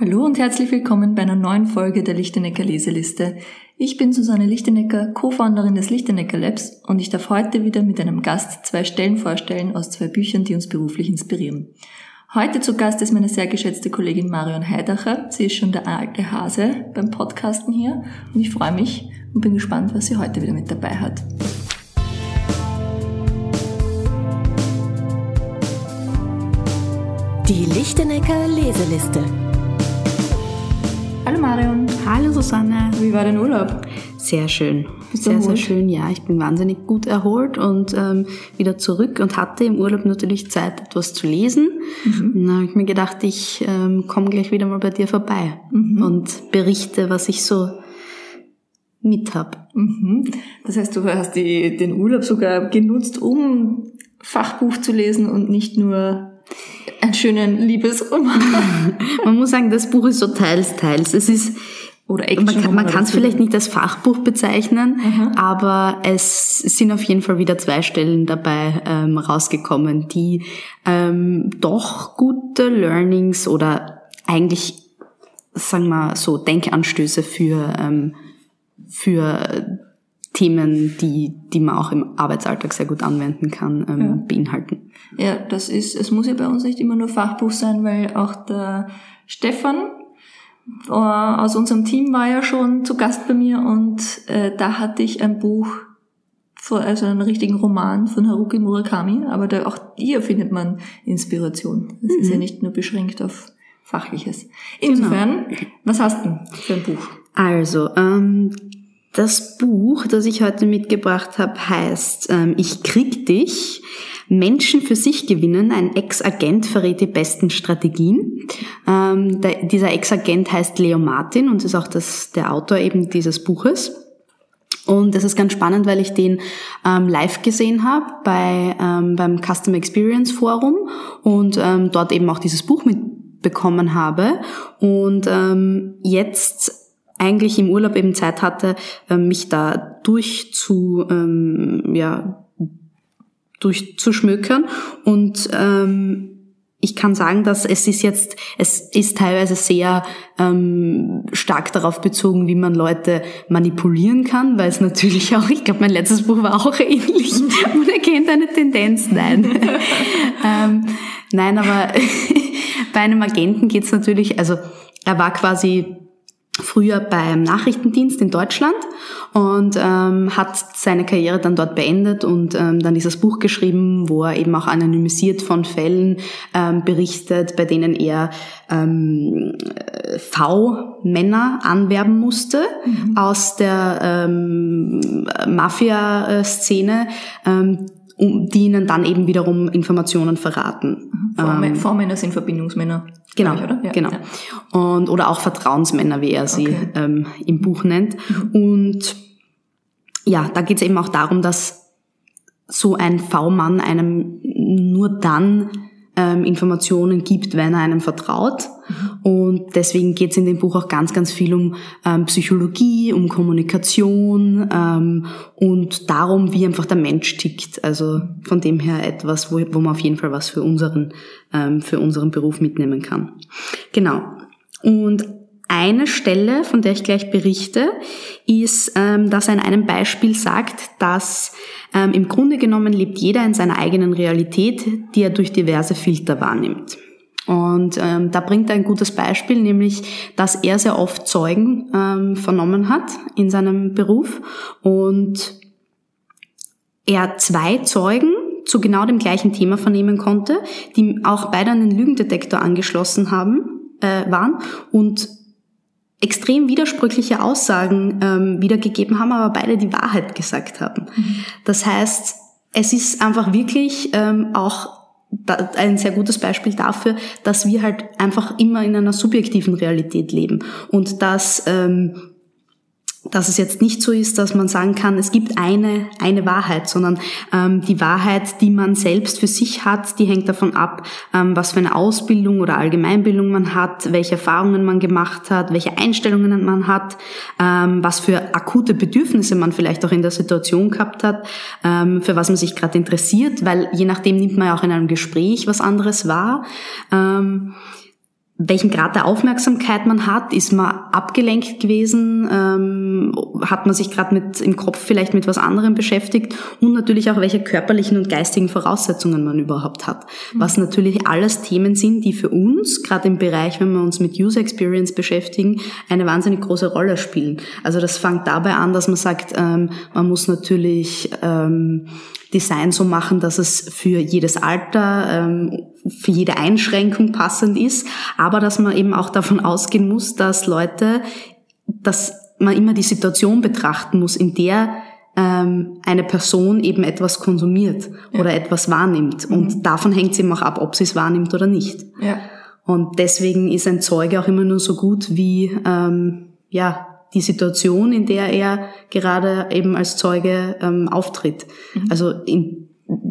Hallo und herzlich willkommen bei einer neuen Folge der Lichtenecker Leseliste. Ich bin Susanne Lichtenecker, Co-Founderin des Lichtenecker Labs und ich darf heute wieder mit einem Gast zwei Stellen vorstellen aus zwei Büchern, die uns beruflich inspirieren. Heute zu Gast ist meine sehr geschätzte Kollegin Marion Heidacher. Sie ist schon der alte Hase beim Podcasten hier und ich freue mich und bin gespannt, was sie heute wieder mit dabei hat. Die Lichtenecker Leseliste. Hallo Marion. Hallo Susanne. Wie war dein Urlaub? Sehr schön. Sehr, sehr schön, ja. Ich bin wahnsinnig gut erholt und ähm, wieder zurück und hatte im Urlaub natürlich Zeit, etwas zu lesen. Mhm. Und dann habe ich mir gedacht, ich ähm, komme gleich wieder mal bei dir vorbei mhm. und berichte, was ich so mit hab. Mhm. Das heißt, du hast die, den Urlaub sogar genutzt, um Fachbuch zu lesen und nicht nur einen schönen Liebesroman. man muss sagen, das Buch ist so teils, teils. Es ist, oder Action man kann man kann es vielleicht nicht als Fachbuch bezeichnen, mhm. aber es sind auf jeden Fall wieder zwei Stellen dabei ähm, rausgekommen, die ähm, doch gute Learnings oder eigentlich, sagen wir so, Denkanstöße für, ähm, für Themen, die, die man auch im Arbeitsalltag sehr gut anwenden kann, ähm, ja. beinhalten. Ja, das ist, es muss ja bei uns nicht immer nur Fachbuch sein, weil auch der Stefan äh, aus unserem Team war ja schon zu Gast bei mir und äh, da hatte ich ein Buch, also einen richtigen Roman von Haruki Murakami, aber da, auch hier findet man Inspiration. Es mhm. ist ja mhm. nicht nur beschränkt auf Fachliches. Insofern, genau. was hast du für ein Buch? Also, ähm, das Buch, das ich heute mitgebracht habe, heißt ähm, Ich krieg dich. Menschen für sich gewinnen. Ein Ex-Agent verrät die besten Strategien. Ähm, der, dieser Ex-Agent heißt Leo Martin und ist auch das, der Autor eben dieses Buches. Und das ist ganz spannend, weil ich den ähm, live gesehen habe bei, ähm, beim Customer Experience Forum und ähm, dort eben auch dieses Buch mitbekommen habe. Und ähm, jetzt eigentlich im Urlaub eben Zeit hatte, ähm, mich da durch zu, ähm, ja, durchzuschmökern und ähm, ich kann sagen, dass es ist jetzt, es ist teilweise sehr ähm, stark darauf bezogen, wie man Leute manipulieren kann, weil es natürlich auch, ich glaube, mein letztes Buch war auch ähnlich. Man erkennt eine Tendenz, nein. ähm, nein, aber bei einem Agenten geht's natürlich, also er war quasi früher beim Nachrichtendienst in Deutschland und ähm, hat seine Karriere dann dort beendet und ähm, dann dieses Buch geschrieben, wo er eben auch anonymisiert von Fällen ähm, berichtet, bei denen er ähm, V-Männer anwerben musste mhm. aus der ähm, Mafia-Szene, ähm, die ihnen dann eben wiederum Informationen verraten. Mhm. Ähm, Vormänner sind Verbindungsmänner. Genau, ich, oder? Ja, genau. Ja. Und oder auch Vertrauensmänner, wie er sie okay. ähm, im Buch nennt. Mhm. Und ja, da geht es eben auch darum, dass so ein V-Mann einem nur dann ähm, Informationen gibt, wenn er einem vertraut. Mhm. Und deswegen geht es in dem Buch auch ganz, ganz viel um ähm, Psychologie, um Kommunikation ähm, und darum, wie einfach der Mensch tickt. Also von dem her etwas, wo, wo man auf jeden Fall was für unseren, ähm, für unseren Beruf mitnehmen kann. Genau. Und eine Stelle, von der ich gleich berichte, ist, ähm, dass er in einem Beispiel sagt, dass ähm, im Grunde genommen lebt jeder in seiner eigenen Realität, die er durch diverse Filter wahrnimmt. Und ähm, da bringt er ein gutes Beispiel, nämlich, dass er sehr oft Zeugen ähm, vernommen hat in seinem Beruf und er zwei Zeugen zu genau dem gleichen Thema vernehmen konnte, die auch beide an den Lügendetektor angeschlossen haben, äh, waren und extrem widersprüchliche Aussagen ähm, wiedergegeben haben, aber beide die Wahrheit gesagt haben. Mhm. Das heißt, es ist einfach wirklich ähm, auch ein sehr gutes Beispiel dafür, dass wir halt einfach immer in einer subjektiven Realität leben. Und dass ähm, dass es jetzt nicht so ist, dass man sagen kann, es gibt eine, eine Wahrheit, sondern ähm, die Wahrheit, die man selbst für sich hat, die hängt davon ab, ähm, was für eine Ausbildung oder Allgemeinbildung man hat, welche Erfahrungen man gemacht hat, welche Einstellungen man hat, ähm, was für akute Bedürfnisse man vielleicht auch in der Situation gehabt hat, ähm, für was man sich gerade interessiert, weil je nachdem nimmt man ja auch in einem Gespräch was anderes wahr. Ähm, welchen Grad der Aufmerksamkeit man hat, ist man abgelenkt gewesen, ähm, hat man sich gerade mit im Kopf vielleicht mit was anderem beschäftigt und natürlich auch welche körperlichen und geistigen Voraussetzungen man überhaupt hat. Mhm. Was natürlich alles Themen sind, die für uns, gerade im Bereich, wenn wir uns mit User Experience beschäftigen, eine wahnsinnig große Rolle spielen. Also das fängt dabei an, dass man sagt, ähm, man muss natürlich ähm, Design so machen, dass es für jedes Alter, ähm, für jede Einschränkung passend ist, aber dass man eben auch davon ausgehen muss, dass Leute, dass man immer die Situation betrachten muss, in der ähm, eine Person eben etwas konsumiert ja. oder etwas wahrnimmt. Mhm. Und davon hängt es eben auch ab, ob sie es wahrnimmt oder nicht. Ja. Und deswegen ist ein Zeuge auch immer nur so gut wie ähm, ja die Situation, in der er gerade eben als Zeuge ähm, auftritt. Mhm. Also in,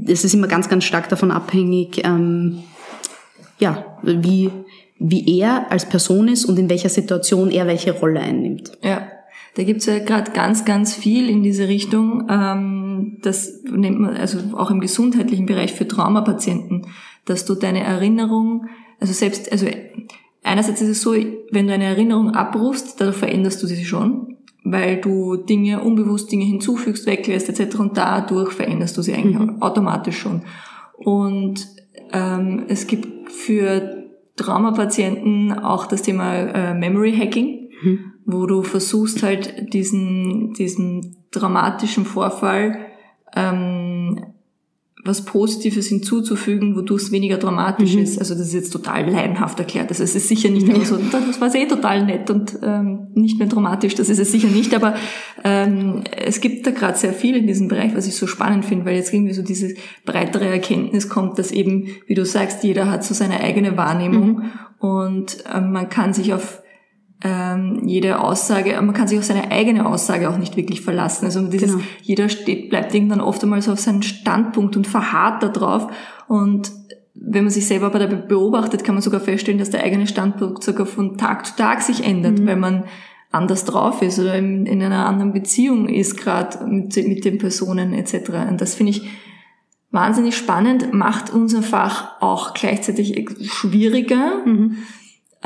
es ist immer ganz, ganz stark davon abhängig, ähm, ja, wie, wie er als Person ist und in welcher Situation er welche Rolle einnimmt. Ja. Da gibt's ja gerade ganz, ganz viel in diese Richtung. Ähm, das nennt man also auch im gesundheitlichen Bereich für Traumapatienten, dass du deine Erinnerung, also selbst, also einerseits ist es so, wenn du eine Erinnerung abrufst, dadurch veränderst du sie schon, weil du Dinge, unbewusst Dinge hinzufügst, weglässt etc. und dadurch veränderst du sie eigentlich mhm. automatisch schon. Und ähm, es gibt für Traumapatienten auch das Thema äh, Memory Hacking, mhm. wo du versuchst halt diesen, diesen dramatischen Vorfall ähm, was Positives hinzuzufügen, wodurch es weniger dramatisch mhm. ist. Also das ist jetzt total laienhaft erklärt. Also es ist sicher nicht ja. so, das war eh total nett und ähm, nicht mehr dramatisch, das ist es sicher nicht. Aber ähm, es gibt da gerade sehr viel in diesem Bereich, was ich so spannend finde, weil jetzt irgendwie so diese breitere Erkenntnis kommt, dass eben, wie du sagst, jeder hat so seine eigene Wahrnehmung mhm. und ähm, man kann sich auf ähm, jede Aussage, man kann sich auf seine eigene Aussage auch nicht wirklich verlassen. Also dieses, genau. jeder steht, bleibt irgendwann oft einmal so auf seinen Standpunkt und verharrt da drauf. Und wenn man sich selber bei der beobachtet, kann man sogar feststellen, dass der eigene Standpunkt sogar von Tag zu Tag sich ändert, mhm. weil man anders drauf ist oder in, in einer anderen Beziehung ist, gerade mit, mit den Personen etc. Und das finde ich wahnsinnig spannend, macht unser Fach auch gleichzeitig schwieriger. Mhm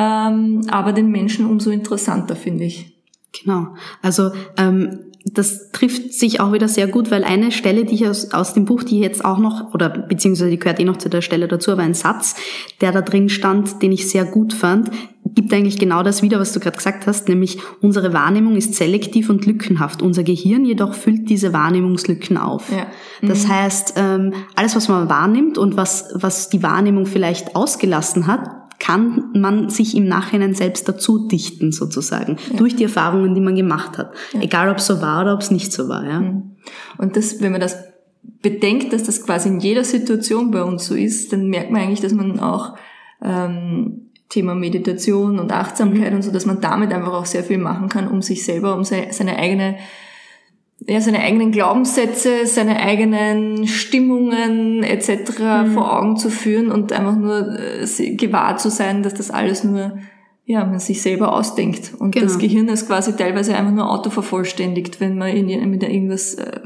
ähm, aber den Menschen umso interessanter, finde ich. Genau. Also ähm, das trifft sich auch wieder sehr gut, weil eine Stelle, die ich aus, aus dem Buch, die jetzt auch noch, oder beziehungsweise die gehört eh noch zu der Stelle dazu, aber ein Satz, der da drin stand, den ich sehr gut fand, gibt eigentlich genau das wieder, was du gerade gesagt hast, nämlich unsere Wahrnehmung ist selektiv und lückenhaft. Unser Gehirn jedoch füllt diese Wahrnehmungslücken auf. Ja. Mhm. Das heißt, ähm, alles, was man wahrnimmt und was, was die Wahrnehmung vielleicht ausgelassen hat, kann man sich im Nachhinein selbst dazu dichten, sozusagen, ja. durch die Erfahrungen, die man gemacht hat. Ja. Egal, ob es so war oder ob es nicht so war. Ja. Mhm. Und das, wenn man das bedenkt, dass das quasi in jeder Situation bei uns so ist, dann merkt man eigentlich, dass man auch ähm, Thema Meditation und Achtsamkeit mhm. und so, dass man damit einfach auch sehr viel machen kann, um sich selber, um seine eigene ja, seine eigenen Glaubenssätze, seine eigenen Stimmungen etc. Mhm. vor Augen zu führen und einfach nur äh, gewahr zu sein, dass das alles nur ja, man sich selber ausdenkt. Und genau. das Gehirn ist quasi teilweise einfach nur autovervollständigt, wenn man in, mit irgendwas äh,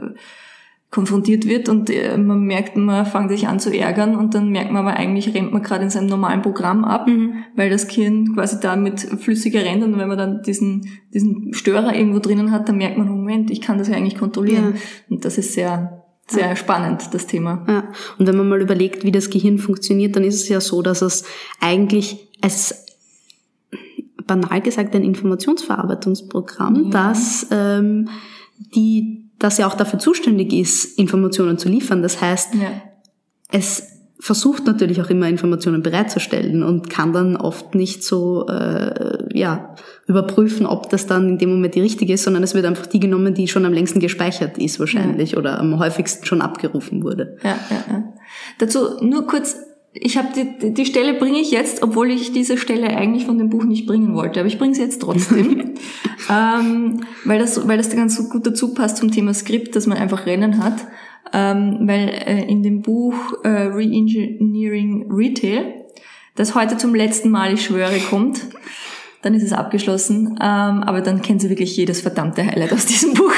konfrontiert wird und äh, man merkt, man fängt sich an zu ärgern und dann merkt man aber eigentlich rennt man gerade in seinem normalen Programm ab, mhm. weil das Gehirn quasi damit flüssiger rennt und wenn man dann diesen, diesen Störer irgendwo drinnen hat, dann merkt man, Moment, ich kann das ja eigentlich kontrollieren. Ja. Und das ist sehr, sehr ja. spannend, das Thema. Ja. Und wenn man mal überlegt, wie das Gehirn funktioniert, dann ist es ja so, dass es eigentlich als banal gesagt ein Informationsverarbeitungsprogramm, ja. das ähm, die dass er auch dafür zuständig ist, Informationen zu liefern. Das heißt, ja. es versucht natürlich auch immer Informationen bereitzustellen und kann dann oft nicht so äh, ja überprüfen, ob das dann in dem Moment die richtige ist, sondern es wird einfach die genommen, die schon am längsten gespeichert ist wahrscheinlich ja. oder am häufigsten schon abgerufen wurde. Ja, ja, ja. Dazu nur kurz ich habe die, die Stelle bringe ich jetzt, obwohl ich diese Stelle eigentlich von dem Buch nicht bringen wollte, aber ich bringe sie jetzt trotzdem, ähm, weil das weil das ganz gut dazu passt zum Thema Skript, dass man einfach Rennen hat, ähm, weil äh, in dem Buch äh, Reengineering Retail, das heute zum letzten Mal, ich schwöre, kommt, dann ist es abgeschlossen, ähm, aber dann kennen Sie wirklich jedes verdammte Highlight aus diesem Buch.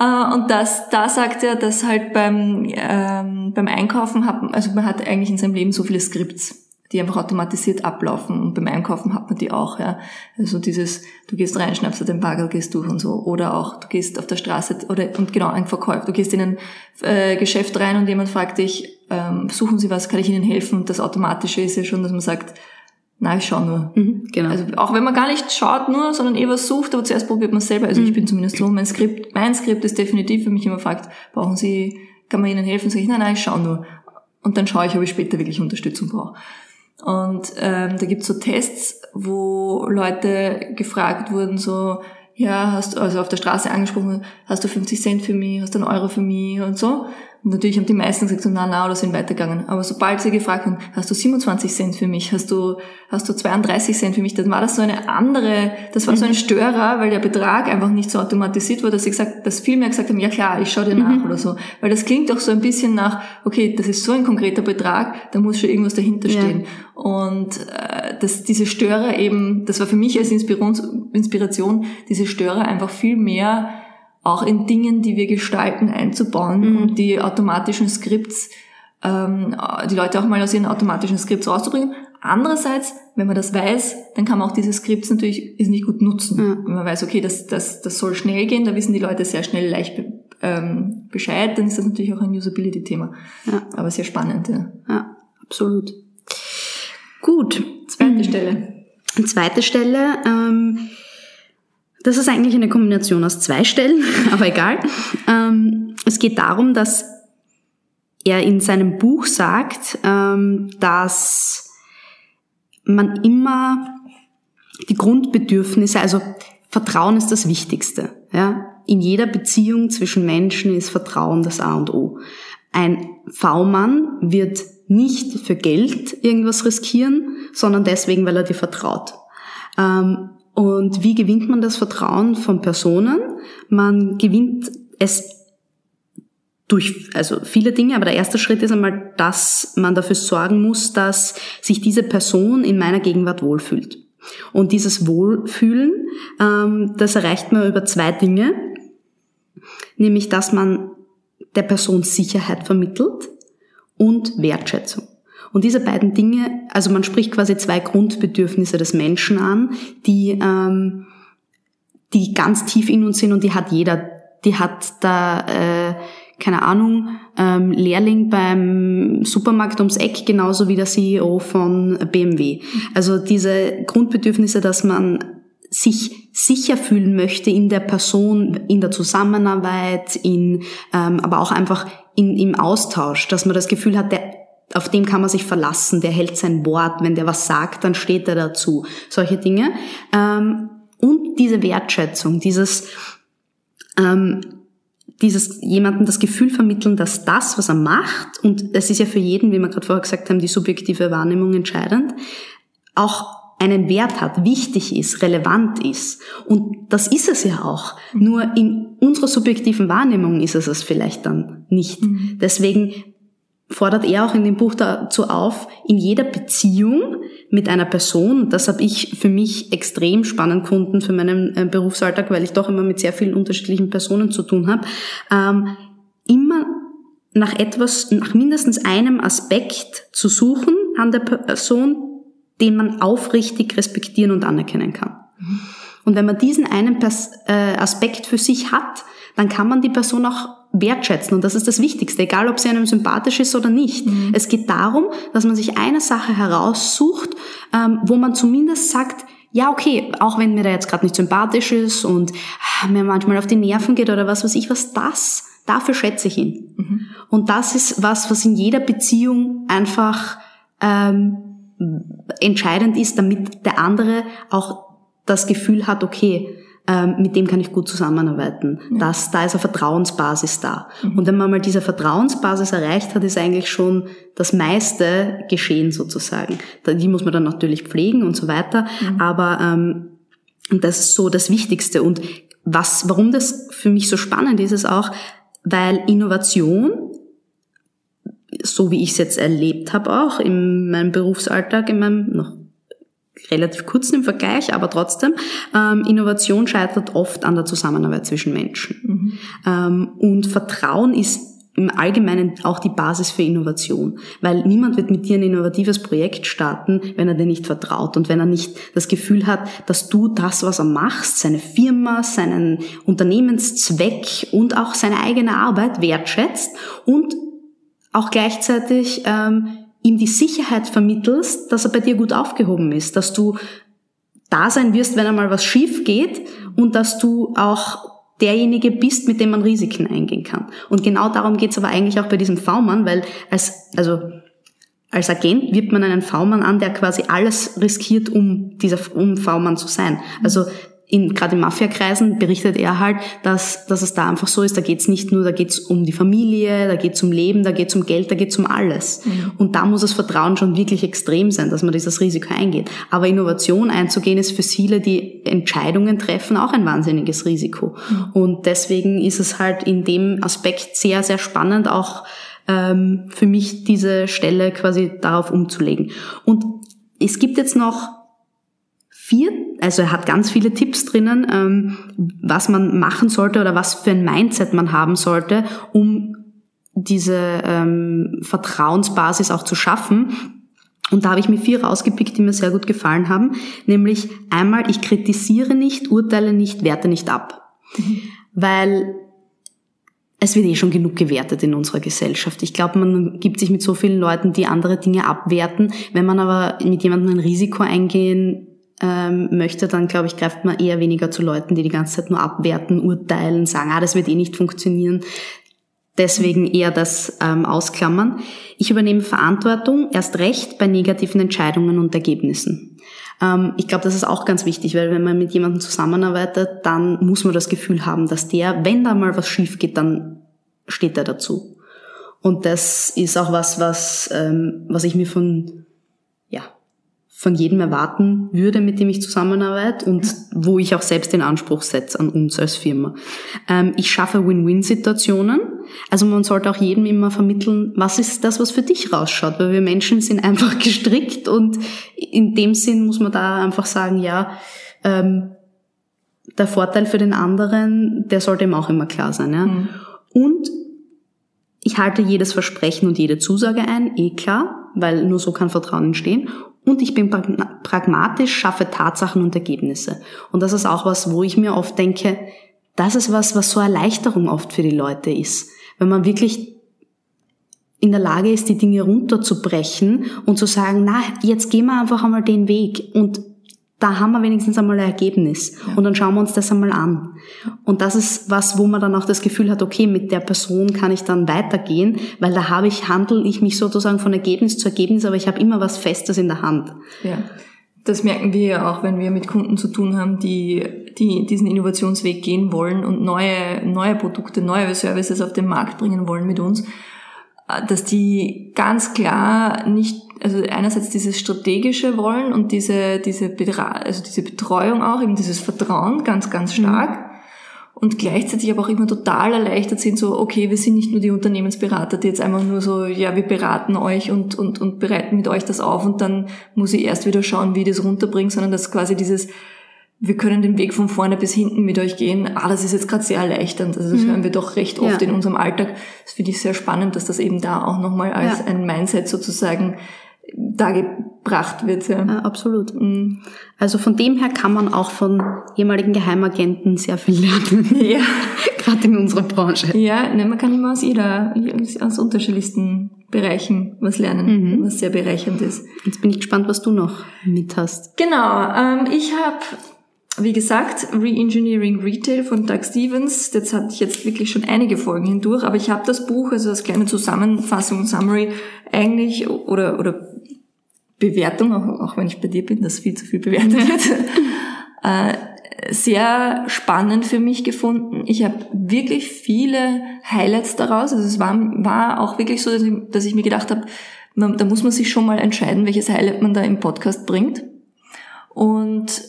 Äh, und das, da sagt er, dass halt beim, ähm, beim Einkaufen hat, also man hat eigentlich in seinem Leben so viele Skripts. die einfach automatisiert ablaufen. Und beim Einkaufen hat man die auch, ja. Also dieses, du gehst rein, schnappst dir den Bagel, gehst durch und so. Oder auch, du gehst auf der Straße, oder, und genau, ein Verkäufer. Du gehst in ein äh, Geschäft rein und jemand fragt dich, ähm, suchen Sie was, kann ich Ihnen helfen? Und das Automatische ist ja schon, dass man sagt, na, ich schau nur. Mhm, genau. Also auch wenn man gar nicht schaut nur, sondern eh was sucht, aber zuerst probiert man selber. Also mhm. ich bin zumindest so, mein Skript, mein Skript ist definitiv für mich immer fragt, brauchen Sie, kann man Ihnen helfen? Sag ich, nein, nein, ich schau nur. Und dann schaue ich, ob ich später wirklich Unterstützung brauche. Und ähm, da gibt's so Tests, wo Leute gefragt wurden, so, ja, hast du, also auf der Straße angesprochen, hast du 50 Cent für mich, hast du einen Euro für mich und so. Natürlich haben die meisten gesagt so, na, na, oder sind weitergegangen. Aber sobald sie gefragt haben, hast du 27 Cent für mich, hast du, hast du 32 Cent für mich, dann war das so eine andere, das war so ein mhm. Störer, weil der Betrag einfach nicht so automatisiert wurde, dass sie gesagt, dass viel mehr gesagt haben, ja klar, ich schau dir nach mhm. oder so. Weil das klingt doch so ein bisschen nach, okay, das ist so ein konkreter Betrag, da muss schon irgendwas dahinter stehen. Ja. Und äh, dass diese Störer eben, das war für mich als Inspiration, diese Störer einfach viel mehr auch in Dingen, die wir gestalten, einzubauen mhm. und die automatischen Skripts, ähm, die Leute auch mal aus ihren automatischen Skripts rauszubringen. Andererseits, wenn man das weiß, dann kann man auch diese Skripts natürlich ist nicht gut nutzen. Mhm. Wenn man weiß, okay, das, das, das soll schnell gehen, da wissen die Leute sehr schnell leicht ähm, Bescheid, dann ist das natürlich auch ein Usability-Thema. Ja. Aber sehr spannend, ja. Ja, absolut. Gut. Zweite Stelle. Zweite Stelle. Ähm, das ist eigentlich eine Kombination aus zwei Stellen, aber egal. Ähm, es geht darum, dass er in seinem Buch sagt, ähm, dass man immer die Grundbedürfnisse, also Vertrauen ist das Wichtigste. Ja? In jeder Beziehung zwischen Menschen ist Vertrauen das A und O. Ein V-Mann wird nicht für Geld irgendwas riskieren, sondern deswegen, weil er dir vertraut. Ähm, und wie gewinnt man das Vertrauen von Personen? Man gewinnt es durch, also viele Dinge, aber der erste Schritt ist einmal, dass man dafür sorgen muss, dass sich diese Person in meiner Gegenwart wohlfühlt. Und dieses Wohlfühlen, ähm, das erreicht man über zwei Dinge, nämlich dass man der Person Sicherheit vermittelt und Wertschätzung. Und diese beiden Dinge, also man spricht quasi zwei Grundbedürfnisse des Menschen an, die, ähm, die ganz tief in uns sind und die hat jeder. Die hat da, äh, keine Ahnung, ähm, Lehrling beim Supermarkt ums Eck, genauso wie der CEO von BMW. Also diese Grundbedürfnisse, dass man sich sicher fühlen möchte in der Person, in der Zusammenarbeit, in, ähm, aber auch einfach in, im Austausch, dass man das Gefühl hat, der auf dem kann man sich verlassen, der hält sein Wort, wenn der was sagt, dann steht er dazu. Solche Dinge. Ähm, und diese Wertschätzung, dieses, ähm, dieses jemandem das Gefühl vermitteln, dass das, was er macht, und es ist ja für jeden, wie wir gerade vorher gesagt haben, die subjektive Wahrnehmung entscheidend, auch einen Wert hat, wichtig ist, relevant ist. Und das ist es ja auch. Nur in unserer subjektiven Wahrnehmung ist es es vielleicht dann nicht. Mhm. Deswegen fordert er auch in dem Buch dazu auf, in jeder Beziehung mit einer Person, das habe ich für mich extrem spannend gefunden für meinen äh, Berufsalltag, weil ich doch immer mit sehr vielen unterschiedlichen Personen zu tun habe, ähm, immer nach etwas, nach mindestens einem Aspekt zu suchen an der Person, den man aufrichtig respektieren und anerkennen kann. Mhm. Und wenn man diesen einen äh, Aspekt für sich hat, dann kann man die Person auch wertschätzen. Und das ist das Wichtigste, egal ob sie einem sympathisch ist oder nicht. Mhm. Es geht darum, dass man sich eine Sache heraussucht, ähm, wo man zumindest sagt, ja, okay, auch wenn mir der jetzt gerade nicht sympathisch ist und ah, mir manchmal auf die Nerven geht oder was weiß ich, was das, dafür schätze ich ihn. Mhm. Und das ist was, was in jeder Beziehung einfach ähm, entscheidend ist, damit der andere auch das Gefühl hat, okay, ähm, mit dem kann ich gut zusammenarbeiten. Ja. Das, da ist eine Vertrauensbasis da. Mhm. Und wenn man mal diese Vertrauensbasis erreicht hat, ist eigentlich schon das meiste geschehen sozusagen. Die muss man dann natürlich pflegen und so weiter. Mhm. Aber ähm, das ist so das Wichtigste. Und was, warum das für mich so spannend ist, ist auch, weil Innovation so wie ich es jetzt erlebt habe auch in meinem Berufsalltag, in meinem noch relativ kurzen im Vergleich, aber trotzdem, ähm, Innovation scheitert oft an der Zusammenarbeit zwischen Menschen. Mhm. Ähm, und Vertrauen ist im Allgemeinen auch die Basis für Innovation. Weil niemand wird mit dir ein innovatives Projekt starten, wenn er dir nicht vertraut und wenn er nicht das Gefühl hat, dass du das, was er macht, seine Firma, seinen Unternehmenszweck und auch seine eigene Arbeit wertschätzt und auch gleichzeitig ähm, ihm die Sicherheit vermittelst, dass er bei dir gut aufgehoben ist, dass du da sein wirst, wenn einmal was schief geht und dass du auch derjenige bist, mit dem man Risiken eingehen kann. Und genau darum geht's aber eigentlich auch bei diesem V-Mann, weil als, also als Agent wird man einen V-Mann an, der quasi alles riskiert, um dieser um V-Mann zu sein. Also in, gerade in Mafiakreisen berichtet er halt, dass, dass es da einfach so ist, da geht's nicht nur, da geht's um die Familie, da geht's um Leben, da geht's um Geld, da geht's um alles. Mhm. Und da muss das Vertrauen schon wirklich extrem sein, dass man dieses Risiko eingeht. Aber Innovation einzugehen ist für viele, die Entscheidungen treffen, auch ein wahnsinniges Risiko. Mhm. Und deswegen ist es halt in dem Aspekt sehr, sehr spannend, auch ähm, für mich diese Stelle quasi darauf umzulegen. Und es gibt jetzt noch vier, also er hat ganz viele Tipps drinnen, ähm, was man machen sollte oder was für ein Mindset man haben sollte, um diese ähm, Vertrauensbasis auch zu schaffen. Und da habe ich mir vier rausgepickt, die mir sehr gut gefallen haben. Nämlich einmal, ich kritisiere nicht, urteile nicht, werte nicht ab. Mhm. Weil es wird eh schon genug gewertet in unserer Gesellschaft. Ich glaube, man gibt sich mit so vielen Leuten, die andere Dinge abwerten. Wenn man aber mit jemandem ein Risiko eingehen ähm, möchte, dann glaube ich, greift man eher weniger zu Leuten, die die ganze Zeit nur abwerten, urteilen, sagen, ah, das wird eh nicht funktionieren. Deswegen eher das ähm, ausklammern. Ich übernehme Verantwortung erst recht bei negativen Entscheidungen und Ergebnissen. Ähm, ich glaube, das ist auch ganz wichtig, weil wenn man mit jemandem zusammenarbeitet, dann muss man das Gefühl haben, dass der, wenn da mal was schief geht, dann steht er dazu. Und das ist auch was, was, ähm, was ich mir von von jedem erwarten würde, mit dem ich zusammenarbeite und wo ich auch selbst den Anspruch setze an uns als Firma. Ähm, ich schaffe Win-Win-Situationen. Also man sollte auch jedem immer vermitteln, was ist das, was für dich rausschaut, weil wir Menschen sind einfach gestrickt und in dem Sinn muss man da einfach sagen, ja, ähm, der Vorteil für den anderen, der sollte ihm auch immer klar sein. Ja? Mhm. Und ich halte jedes Versprechen und jede Zusage ein, eh klar, weil nur so kann Vertrauen entstehen. Und ich bin pragmatisch, schaffe Tatsachen und Ergebnisse. Und das ist auch was, wo ich mir oft denke, das ist was, was so Erleichterung oft für die Leute ist. Wenn man wirklich in der Lage ist, die Dinge runterzubrechen und zu sagen, na, jetzt gehen wir einfach einmal den Weg und da haben wir wenigstens einmal ein Ergebnis. Und dann schauen wir uns das einmal an. Und das ist was, wo man dann auch das Gefühl hat, okay, mit der Person kann ich dann weitergehen, weil da habe ich, handel ich mich sozusagen von Ergebnis zu Ergebnis, aber ich habe immer was Festes in der Hand. Ja. Das merken wir ja auch, wenn wir mit Kunden zu tun haben, die, die diesen Innovationsweg gehen wollen und neue, neue Produkte, neue Services auf den Markt bringen wollen mit uns, dass die ganz klar nicht also einerseits dieses strategische Wollen und diese, diese, also diese Betreuung auch, eben dieses Vertrauen ganz, ganz mhm. stark. Mhm. Und gleichzeitig aber auch immer total erleichtert sind, so, okay, wir sind nicht nur die Unternehmensberater, die jetzt einfach nur so, ja, wir beraten euch und, und, und bereiten mit euch das auf und dann muss ich erst wieder schauen, wie ich das runterbringe, sondern dass quasi dieses, wir können den Weg von vorne bis hinten mit euch gehen. Ah, das ist jetzt gerade sehr erleichternd. Also das mhm. hören wir doch recht oft ja. in unserem Alltag. Das finde ich sehr spannend, dass das eben da auch nochmal als ja. ein Mindset sozusagen dargebracht wird. Ja. ja absolut. Mhm. Also von dem her kann man auch von ehemaligen Geheimagenten sehr viel lernen. Ja. Gerade in unserer Branche. Ja, ne, man kann immer aus jeder, aus unterschiedlichsten Bereichen was lernen, mhm. was sehr bereichernd ist. Jetzt bin ich gespannt, was du noch mit hast. Genau, ähm, ich habe wie gesagt, Reengineering Retail von Doug Stevens, das hatte ich jetzt wirklich schon einige Folgen hindurch, aber ich habe das Buch, also als kleine Zusammenfassung, Summary, eigentlich, oder, oder Bewertung, auch, auch wenn ich bei dir bin, dass viel zu viel bewertet wird, äh, sehr spannend für mich gefunden. Ich habe wirklich viele Highlights daraus. Also es war, war auch wirklich so, dass ich, dass ich mir gedacht habe, da muss man sich schon mal entscheiden, welches Highlight man da im Podcast bringt. Und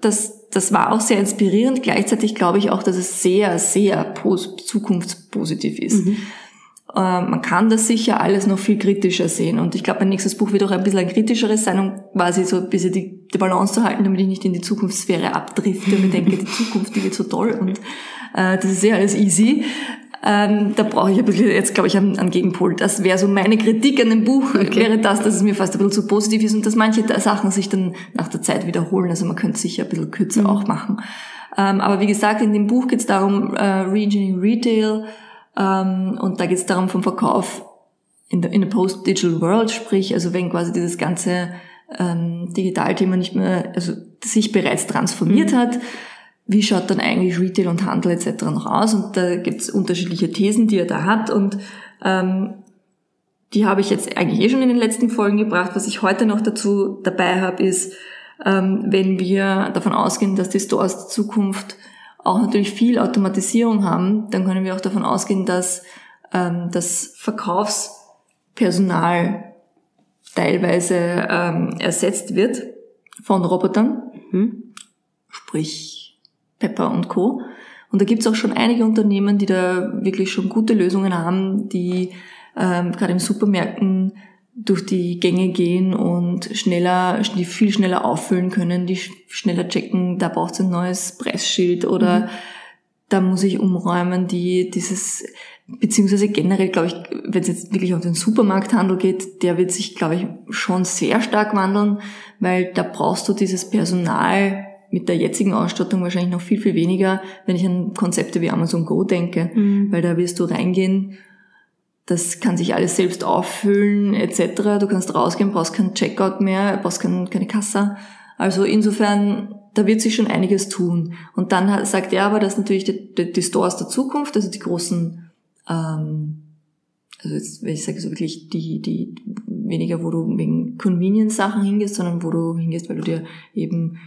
das, das war auch sehr inspirierend. Gleichzeitig glaube ich auch, dass es sehr, sehr zukunftspositiv ist. Mhm. Äh, man kann das sicher alles noch viel kritischer sehen. Und ich glaube, mein nächstes Buch wird auch ein bisschen ein kritischeres sein, um quasi so ein bisschen die, die Balance zu halten, damit ich nicht in die Zukunftssphäre abdrifte und mir denke, die Zukunft, die wird so toll und äh, das ist sehr alles easy. Ähm, da brauche ich ein bisschen jetzt, glaube ich, einen, einen Gegenpol. Das wäre so meine Kritik an dem Buch, okay. wäre das, dass es mir fast ein bisschen zu positiv ist und dass manche Sachen sich dann nach der Zeit wiederholen. Also man könnte sicher ein bisschen kürzer mhm. auch machen. Ähm, aber wie gesagt, in dem Buch geht es darum, äh, Regional Retail, ähm, und da geht es darum vom Verkauf in der, in der Post-Digital World, sprich, also wenn quasi dieses ganze ähm, Digitalthema nicht mehr, also sich bereits transformiert mhm. hat, wie schaut dann eigentlich Retail und Handel etc. noch aus? Und da gibt es unterschiedliche Thesen, die er da hat und ähm, die habe ich jetzt eigentlich eh schon in den letzten Folgen gebracht. Was ich heute noch dazu dabei habe, ist, ähm, wenn wir davon ausgehen, dass die Stores der Zukunft auch natürlich viel Automatisierung haben, dann können wir auch davon ausgehen, dass ähm, das Verkaufspersonal teilweise ähm, ersetzt wird von Robotern, mhm. sprich Pepper und Co. Und da gibt's auch schon einige Unternehmen, die da wirklich schon gute Lösungen haben, die ähm, gerade in Supermärkten durch die Gänge gehen und schneller, die viel schneller auffüllen können, die schneller checken, da braucht es ein neues Pressschild oder mhm. da muss ich umräumen, die dieses, beziehungsweise generell, glaube ich, wenn es jetzt wirklich auf den Supermarkthandel geht, der wird sich, glaube ich, schon sehr stark wandeln, weil da brauchst du dieses Personal mit der jetzigen Ausstattung wahrscheinlich noch viel, viel weniger, wenn ich an Konzepte wie Amazon Go denke, mhm. weil da wirst du reingehen, das kann sich alles selbst auffüllen etc. Du kannst rausgehen, brauchst keinen Checkout mehr, brauchst kein, keine Kassa. Also insofern, da wird sich schon einiges tun. Und dann sagt er aber, dass natürlich die, die, die Stores der Zukunft, also die großen, ähm, also jetzt, wenn ich sage so wirklich die, die weniger, wo du wegen Convenience-Sachen hingehst, sondern wo du hingehst, weil du dir eben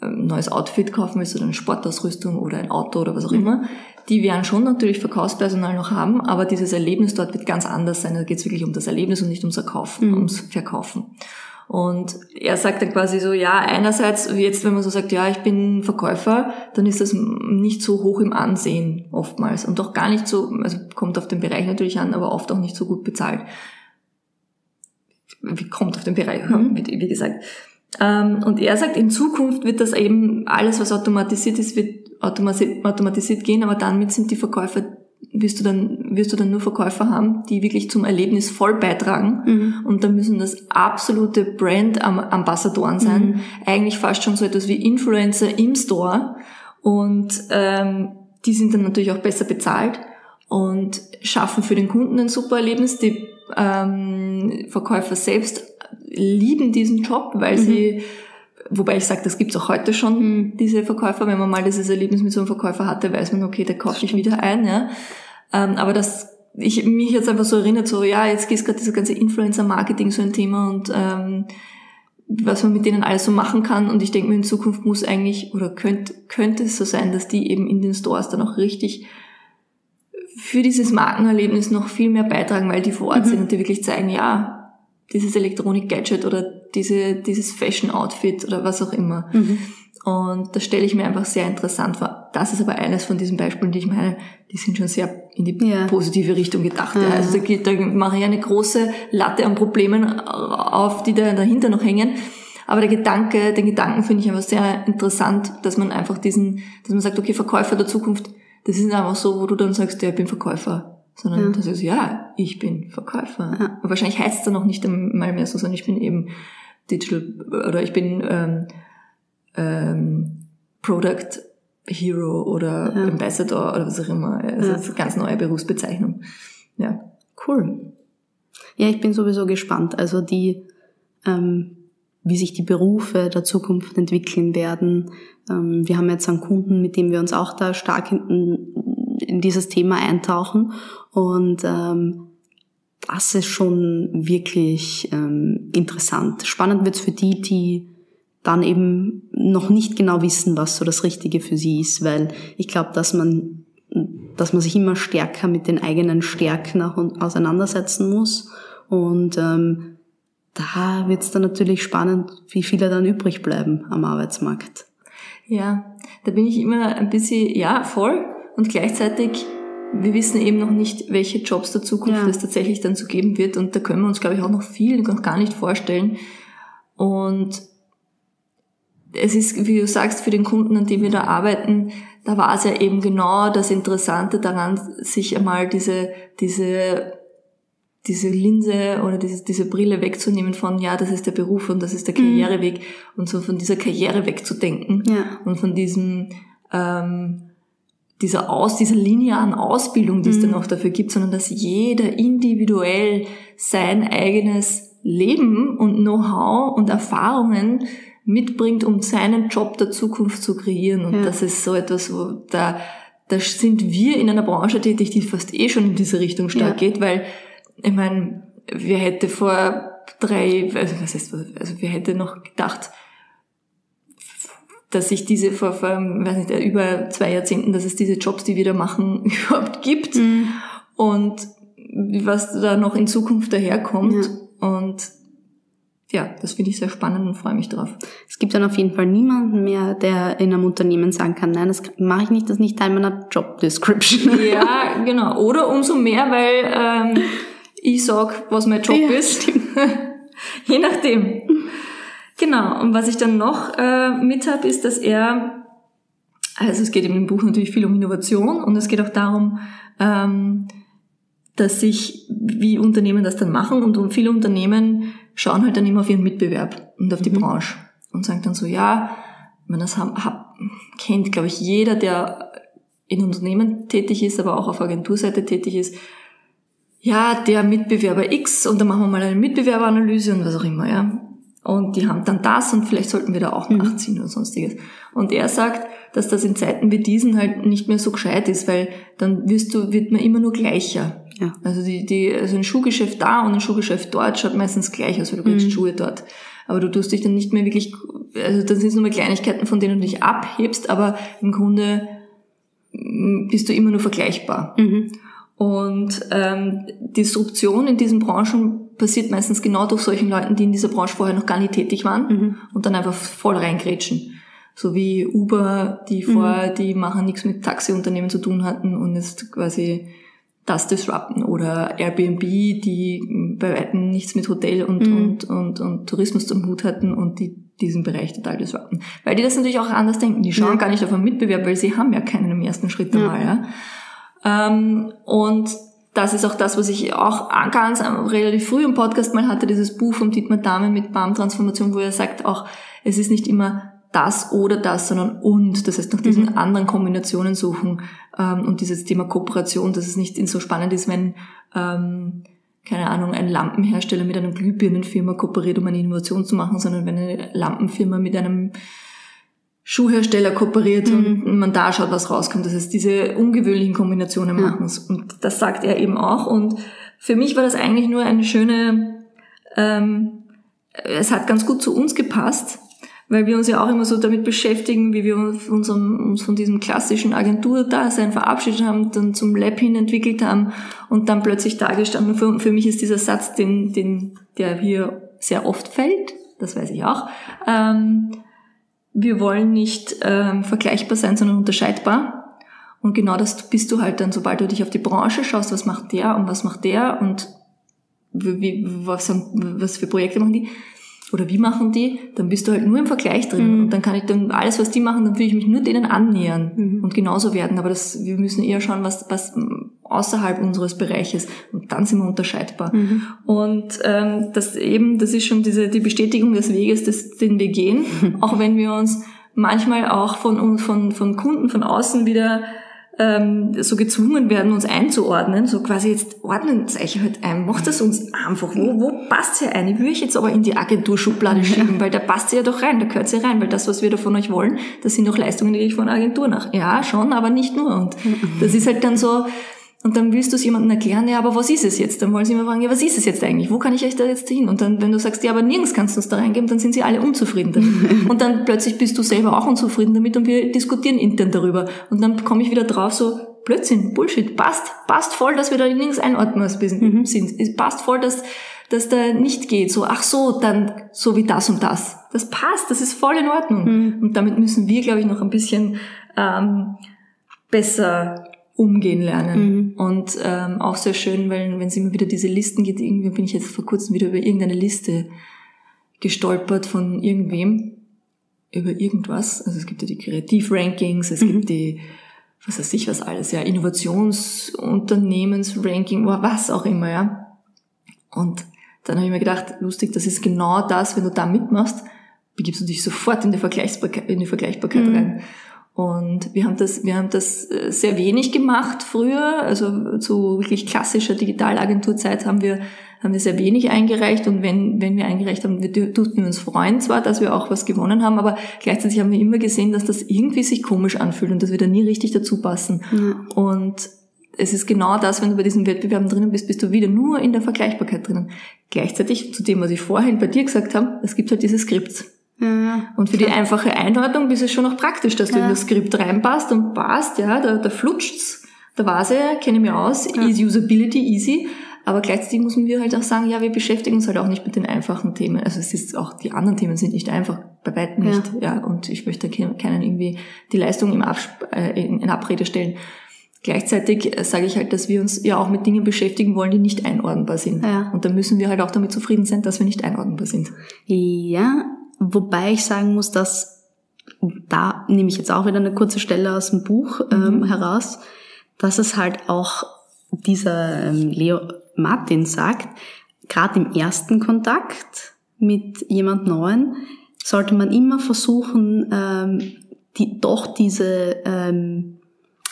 ein neues Outfit kaufen willst oder eine Sportausrüstung oder ein Auto oder was auch mhm. immer, die werden schon natürlich Verkaufspersonal noch haben, aber dieses Erlebnis dort wird ganz anders sein. Da geht es wirklich um das Erlebnis und nicht ums Verkaufen, mhm. ums Verkaufen. Und er sagt dann quasi so, ja, einerseits, jetzt wenn man so sagt, ja, ich bin Verkäufer, dann ist das nicht so hoch im Ansehen oftmals und auch gar nicht so, also kommt auf den Bereich natürlich an, aber oft auch nicht so gut bezahlt. Wie kommt auf den Bereich, mhm. wie gesagt. Ähm, und er sagt, in Zukunft wird das eben alles, was automatisiert ist, wird automatisiert gehen, aber damit sind die Verkäufer, wirst du dann, wirst du dann nur Verkäufer haben, die wirklich zum Erlebnis voll beitragen. Mhm. Und da müssen das absolute Brand-Ambassadoren sein. Mhm. Eigentlich fast schon so etwas wie Influencer im Store. Und ähm, die sind dann natürlich auch besser bezahlt und schaffen für den Kunden ein super Erlebnis. Die ähm, Verkäufer selbst lieben diesen Job, weil mhm. sie wobei ich sage, das gibt's auch heute schon, mhm. diese Verkäufer. Wenn man mal dieses Erlebnis mit so einem Verkäufer hatte, weiß man, okay, der kauft dich wieder ein. Ja. Ähm, aber das ich mich jetzt einfach so erinnert, so ja, jetzt ist gerade dieses ganze Influencer-Marketing so ein Thema und ähm, was man mit denen alles so machen kann. Und ich denke mir, in Zukunft muss eigentlich oder könnte, könnte es so sein, dass die eben in den Stores dann auch richtig für dieses Markenerlebnis noch viel mehr beitragen, weil die vor Ort mhm. sind und die wirklich zeigen, ja, dieses Elektronik-Gadget oder diese, dieses Fashion-Outfit oder was auch immer. Mhm. Und das stelle ich mir einfach sehr interessant vor. Das ist aber eines von diesen Beispielen, die ich meine, die sind schon sehr in die ja. positive Richtung gedacht. Ja. Also da, da mache ich eine große Latte an Problemen auf, die da dahinter noch hängen. Aber der Gedanke, den Gedanken finde ich einfach sehr interessant, dass man einfach diesen, dass man sagt, okay, Verkäufer der Zukunft, das ist einfach so, wo du dann sagst, ja, ich bin Verkäufer sondern ja. das ist, ja, ich bin Verkäufer. Ja. Und wahrscheinlich heißt es dann noch nicht einmal mehr so, sondern ich bin eben Digital oder ich bin ähm, ähm, Product Hero oder ja. Ambassador oder was auch immer. Also das ist eine ganz neue Berufsbezeichnung. Ja. Cool. Ja, ich bin sowieso gespannt. Also die, ähm, wie sich die Berufe der Zukunft entwickeln werden. Ähm, wir haben jetzt einen Kunden, mit dem wir uns auch da stark in, in dieses Thema eintauchen. Und ähm, das ist schon wirklich ähm, interessant. Spannend wird's für die, die dann eben noch nicht genau wissen, was so das Richtige für sie ist, weil ich glaube, dass man, dass man sich immer stärker mit den eigenen Stärken auseinandersetzen muss. Und ähm, da wird's dann natürlich spannend, wie viele dann übrig bleiben am Arbeitsmarkt. Ja, da bin ich immer ein bisschen, ja, voll. Und gleichzeitig, wir wissen eben noch nicht, welche Jobs der Zukunft ja. es tatsächlich dann zu geben wird. Und da können wir uns, glaube ich, auch noch viel noch gar nicht vorstellen. Und es ist, wie du sagst, für den Kunden, an dem wir da arbeiten, da war es ja eben genau das Interessante daran, sich einmal diese, diese, diese Linse oder diese, diese Brille wegzunehmen von, ja, das ist der Beruf und das ist der Karriereweg mhm. und so von dieser Karriere wegzudenken ja. und von diesem, ähm, dieser Aus, dieser linearen Ausbildung, die es dann auch mhm. dafür gibt, sondern dass jeder individuell sein eigenes Leben und Know-how und Erfahrungen mitbringt, um seinen Job der Zukunft zu kreieren. Und ja. das ist so etwas, wo da, da sind wir in einer Branche tätig, die fast eh schon in diese Richtung stark ja. geht, weil, ich meine, wer hätte vor drei, also was heißt, also wer hätte noch gedacht, dass sich diese vor, vor weiß nicht, über zwei Jahrzehnten, dass es diese Jobs, die wir da machen, überhaupt gibt mhm. und was da noch in Zukunft daherkommt. Ja. Und ja, das finde ich sehr spannend und freue mich drauf. Es gibt dann auf jeden Fall niemanden mehr, der in einem Unternehmen sagen kann, nein, das mache ich nicht, das ist nicht Teil meiner Job Description. Ja, genau. Oder umso mehr, weil ähm, ich sag, was mein Job ja, ist. Je nachdem. Genau, und was ich dann noch äh, mit habe, ist, dass er, also es geht in dem Buch natürlich viel um Innovation und es geht auch darum, ähm, dass sich, wie Unternehmen das dann machen und viele Unternehmen schauen halt dann immer auf ihren Mitbewerb und auf die mhm. Branche und sagen dann so, ja, man das haben, hab, kennt, glaube ich, jeder, der in Unternehmen tätig ist, aber auch auf Agenturseite tätig ist, ja, der Mitbewerber X und dann machen wir mal eine Mitbewerberanalyse und was auch immer, ja und die haben dann das und vielleicht sollten wir da auch mhm. nachziehen oder sonstiges. Und er sagt, dass das in Zeiten wie diesen halt nicht mehr so gescheit ist, weil dann wirst du, wird man immer nur gleicher. Ja. Also die, die, also ein Schuhgeschäft da und ein Schuhgeschäft dort schaut meistens gleich aus, weil du kriegst mhm. Schuhe dort. Aber du tust dich dann nicht mehr wirklich, also dann sind nur mal Kleinigkeiten, von denen du dich abhebst, aber im Grunde mm, bist du immer nur vergleichbar. Mhm. Und ähm, Disruption in diesen Branchen passiert meistens genau durch solchen Leuten, die in dieser Branche vorher noch gar nicht tätig waren mhm. und dann einfach voll reingrätschen. So wie Uber, die vorher, mhm. die machen nichts mit Taxiunternehmen zu tun hatten und jetzt quasi das disrupten oder Airbnb, die bei weitem nichts mit Hotel und, mhm. und, und, und Tourismus zum Hut hatten und die diesen Bereich total disrupten. Weil die das natürlich auch anders denken. Die schauen ja. gar nicht auf einen Mitbewerb, weil sie haben ja keinen im ersten Schritt einmal. Ja. ja. Ähm, und das ist auch das, was ich auch ganz relativ früh im Podcast mal hatte, dieses Buch von Dietmar Dahme mit BAM-Transformation, wo er sagt auch, es ist nicht immer das oder das, sondern und. Das heißt, nach diesen mhm. anderen Kombinationen suchen ähm, und dieses Thema Kooperation, dass es nicht so spannend ist, wenn, ähm, keine Ahnung, ein Lampenhersteller mit einer Glühbirnenfirma kooperiert, um eine Innovation zu machen, sondern wenn eine Lampenfirma mit einem Schuhhersteller kooperiert mhm. und man da schaut, was rauskommt. Das heißt, diese ungewöhnlichen Kombinationen ja. machen es. Und das sagt er eben auch. Und für mich war das eigentlich nur eine schöne, ähm, es hat ganz gut zu uns gepasst, weil wir uns ja auch immer so damit beschäftigen, wie wir uns, uns von diesem klassischen Agenturdasein verabschiedet haben, dann zum Lab hin entwickelt haben und dann plötzlich dargestanden. Für, für mich ist dieser Satz, den, den, der hier sehr oft fällt, das weiß ich auch, ähm, wir wollen nicht ähm, vergleichbar sein, sondern unterscheidbar. Und genau das bist du halt dann, sobald du dich auf die Branche schaust, was macht der und was macht der und wie, was, was für Projekte machen die oder wie machen die, dann bist du halt nur im Vergleich drin. Mhm. Und dann kann ich dann alles, was die machen, dann will ich mich nur denen annähern mhm. und genauso werden. Aber das, wir müssen eher schauen, was, was außerhalb unseres Bereiches und dann sind wir unterscheidbar. Mhm. Und ähm, das eben, das ist schon diese die Bestätigung des Weges, des, den wir gehen, auch wenn wir uns manchmal auch von von von Kunden von außen wieder ähm, so gezwungen werden, uns einzuordnen, so quasi jetzt ordnen euch halt ein, macht das uns einfach, wo, wo passt ihr ein? Ich will euch jetzt aber in die Agenturschublade schieben, weil da passt ihr ja doch rein, da gehört ihr rein, weil das, was wir da von euch wollen, das sind doch Leistungen, die ich von einer Agentur nach. Ja, schon, aber nicht nur. Und das ist halt dann so, und dann willst du es jemandem erklären, ja, aber was ist es jetzt? Dann wollen sie immer fragen, ja, was ist es jetzt eigentlich? Wo kann ich euch da jetzt hin? Und dann, wenn du sagst, ja, aber nirgends kannst du uns da reingeben, dann sind sie alle unzufrieden damit. und dann plötzlich bist du selber auch unzufrieden damit und wir diskutieren intern darüber. Und dann komme ich wieder drauf, so, Blödsinn, Bullshit, passt, passt voll, dass wir da nirgends einordnen mhm. sind. Es passt voll, dass, dass da nicht geht, so, ach so, dann, so wie das und das. Das passt, das ist voll in Ordnung. Mhm. Und damit müssen wir, glaube ich, noch ein bisschen, ähm, besser umgehen lernen. Mhm. Und ähm, auch sehr schön, weil wenn es immer wieder diese Listen gibt, irgendwie bin ich jetzt vor kurzem wieder über irgendeine Liste gestolpert von irgendwem. über irgendwas. Also es gibt ja die Kreativrankings, es mhm. gibt die, was weiß ich was alles, ja, Innovationsunternehmensranking, was auch immer, ja. Und dann habe ich mir gedacht, lustig, das ist genau das, wenn du da mitmachst, begibst du dich sofort in die Vergleichbarkeit, in die Vergleichbarkeit mhm. rein. Und wir haben das, wir haben das äh, sehr wenig gemacht früher, also zu wirklich klassischer Digitalagenturzeit haben wir, haben wir sehr wenig eingereicht und wenn, wenn wir eingereicht haben, wir durften wir uns freuen zwar, dass wir auch was gewonnen haben, aber gleichzeitig haben wir immer gesehen, dass das irgendwie sich komisch anfühlt und dass wir da nie richtig dazu passen. Mhm. Und es ist genau das, wenn du bei diesen Wettbewerben drinnen bist, bist du wieder nur in der Vergleichbarkeit drinnen. Gleichzeitig zu dem, was ich vorhin bei dir gesagt habe, es gibt halt diese Skripts. Ja, und für die einfache Einordnung ist es schon auch praktisch, dass du ja. in das Skript reinpasst und passt, ja, da, da flutscht's, da war sie, kenne ich mich aus, ja. ist Usability easy, aber gleichzeitig müssen wir halt auch sagen, ja, wir beschäftigen uns halt auch nicht mit den einfachen Themen. Also es ist auch, die anderen Themen sind nicht einfach, bei weitem nicht, ja, ja und ich möchte keinen irgendwie die Leistung im Absp äh, in Abrede stellen. Gleichzeitig sage ich halt, dass wir uns ja auch mit Dingen beschäftigen wollen, die nicht einordnbar sind. Ja. Und da müssen wir halt auch damit zufrieden sein, dass wir nicht einordnbar sind. Ja, Wobei ich sagen muss, dass da nehme ich jetzt auch wieder eine kurze Stelle aus dem Buch ähm, mhm. heraus, dass es halt auch dieser ähm, Leo Martin sagt, gerade im ersten Kontakt mit jemand Neuen sollte man immer versuchen, ähm, die, doch diese, ähm,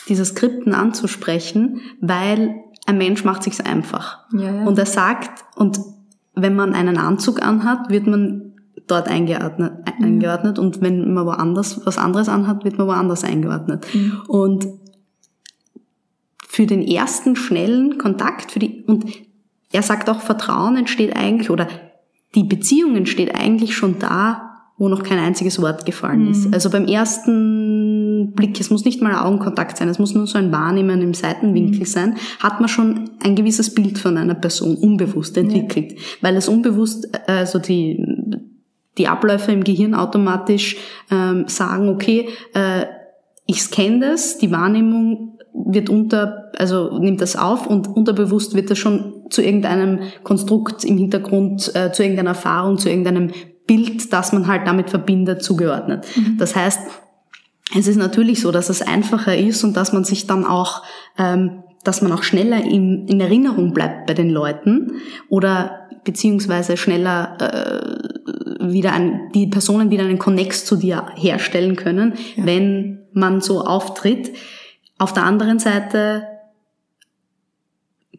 diese Skripten anzusprechen, weil ein Mensch macht sich's einfach. Ja, ja. Und er sagt, und wenn man einen Anzug anhat, wird man dort eingeordnet, mhm. eingeordnet und wenn man woanders was anderes anhat, wird man woanders eingeordnet. Mhm. Und für den ersten schnellen Kontakt, für die, und er sagt auch, Vertrauen entsteht eigentlich, oder die Beziehung entsteht eigentlich schon da, wo noch kein einziges Wort gefallen mhm. ist. Also beim ersten Blick, es muss nicht mal Augenkontakt sein, es muss nur so ein Wahrnehmen im Seitenwinkel mhm. sein, hat man schon ein gewisses Bild von einer Person unbewusst entwickelt. Ja. Weil es unbewusst, also die, die Abläufe im Gehirn automatisch ähm, sagen, okay, äh, ich scanne das, die Wahrnehmung wird unter, also nimmt das auf und unterbewusst wird das schon zu irgendeinem Konstrukt im Hintergrund, äh, zu irgendeiner Erfahrung, zu irgendeinem Bild, das man halt damit verbindet, zugeordnet. Mhm. Das heißt, es ist natürlich so, dass es einfacher ist und dass man sich dann auch, ähm, dass man auch schneller in, in Erinnerung bleibt bei den Leuten oder beziehungsweise schneller äh, wieder ein, die Personen wieder einen Connex zu dir herstellen können, ja. wenn man so auftritt. Auf der anderen Seite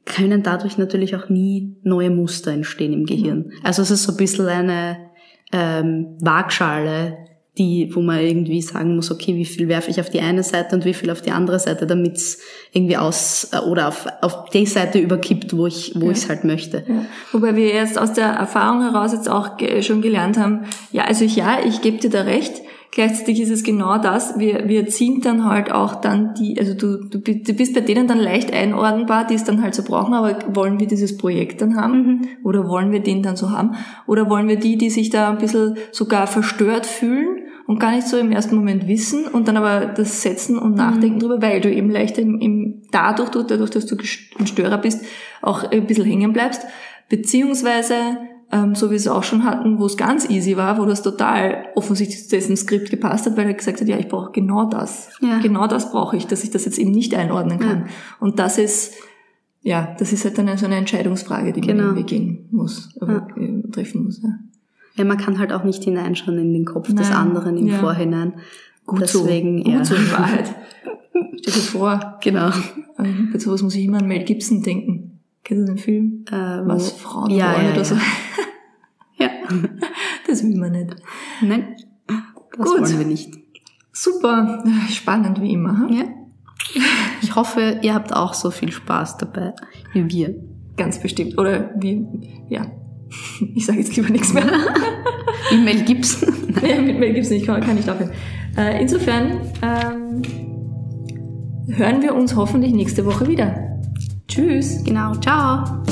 können dadurch natürlich auch nie neue Muster entstehen im Gehirn. Also es ist so ein bisschen eine ähm, Waagschale, die, wo man irgendwie sagen muss, okay, wie viel werfe ich auf die eine Seite und wie viel auf die andere Seite, damit es irgendwie aus äh, oder auf, auf die Seite überkippt, wo ich wo ja. ich es halt möchte. Ja. Wobei wir jetzt aus der Erfahrung heraus jetzt auch schon gelernt haben, ja, also ich, ja, ich gebe dir da recht. Gleichzeitig ist es genau das, wir, wir ziehen dann halt auch dann die, also du, du, du bist bei denen dann leicht einordnbar, die es dann halt so brauchen, aber wollen wir dieses Projekt dann haben? Mhm. Oder wollen wir den dann so haben? Oder wollen wir die, die sich da ein bisschen sogar verstört fühlen? Und gar nicht so im ersten Moment wissen und dann aber das Setzen und Nachdenken mhm. drüber, weil du eben leichter im, im dadurch, dadurch, dass du ein Störer bist, auch ein bisschen hängen bleibst, beziehungsweise ähm, so wie wir es auch schon hatten, wo es ganz easy war, wo das total offensichtlich zu dessen Skript gepasst hat, weil er gesagt hat, ja, ich brauche genau das. Ja. Genau das brauche ich, dass ich das jetzt eben nicht einordnen kann. Ja. Und das ist, ja, das ist halt dann so eine Entscheidungsfrage, die genau. man irgendwie gehen muss, ja. Äh, treffen muss. Ja. Ja, man kann halt auch nicht hineinschauen in den Kopf Nein. des anderen im ja. Vorhinein. Gut Deswegen, so. Gut ja. so in Wahrheit. Stell dir vor. Genau. Ähm, bei sowas muss ich immer an Mel Gibson denken. Kennst du den Film? Äh, Was Frauen ja, wollen ja, oder ja. so? ja. Das will man nicht. Nein. Das Gut. wollen wir nicht. Super. Spannend wie immer. Hm? Ja. Ich hoffe, ihr habt auch so viel Spaß dabei wie wir. Ganz bestimmt. Oder wie, ja, ich sage jetzt lieber nichts mehr. Wie Mel Gibson. ja, mit Mel Gibson, ich kann, kann nicht aufhören. Äh, insofern ähm, hören wir uns hoffentlich nächste Woche wieder. Tschüss. Genau, ciao.